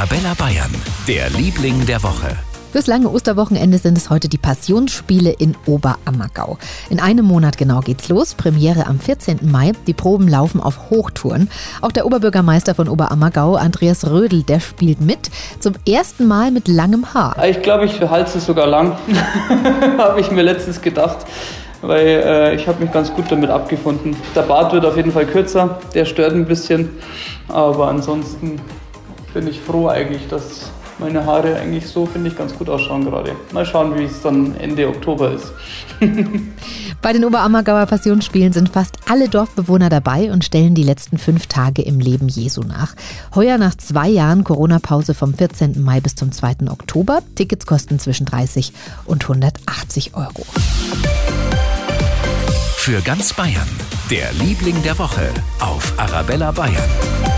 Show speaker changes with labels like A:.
A: Arabella Bayern, der Liebling der Woche.
B: Fürs lange Osterwochenende sind es heute die Passionsspiele in Oberammergau. In einem Monat genau geht's los. Premiere am 14. Mai. Die Proben laufen auf Hochtouren. Auch der Oberbürgermeister von Oberammergau, Andreas Rödel, der spielt mit. Zum ersten Mal mit langem Haar.
C: Ich glaube, ich halte es sogar lang. Habe ich mir letztens gedacht. Weil äh, ich habe mich ganz gut damit abgefunden. Der Bart wird auf jeden Fall kürzer, der stört ein bisschen. Aber ansonsten bin ich froh eigentlich, dass meine Haare eigentlich so, finde ich, ganz gut ausschauen gerade. Mal schauen, wie es dann Ende Oktober ist.
B: Bei den Oberammergauer Passionsspielen sind fast alle Dorfbewohner dabei und stellen die letzten fünf Tage im Leben Jesu nach. Heuer nach zwei Jahren Corona-Pause vom 14. Mai bis zum 2. Oktober. Tickets kosten zwischen 30 und 180 Euro.
A: Für ganz Bayern, der Liebling der Woche auf Arabella Bayern.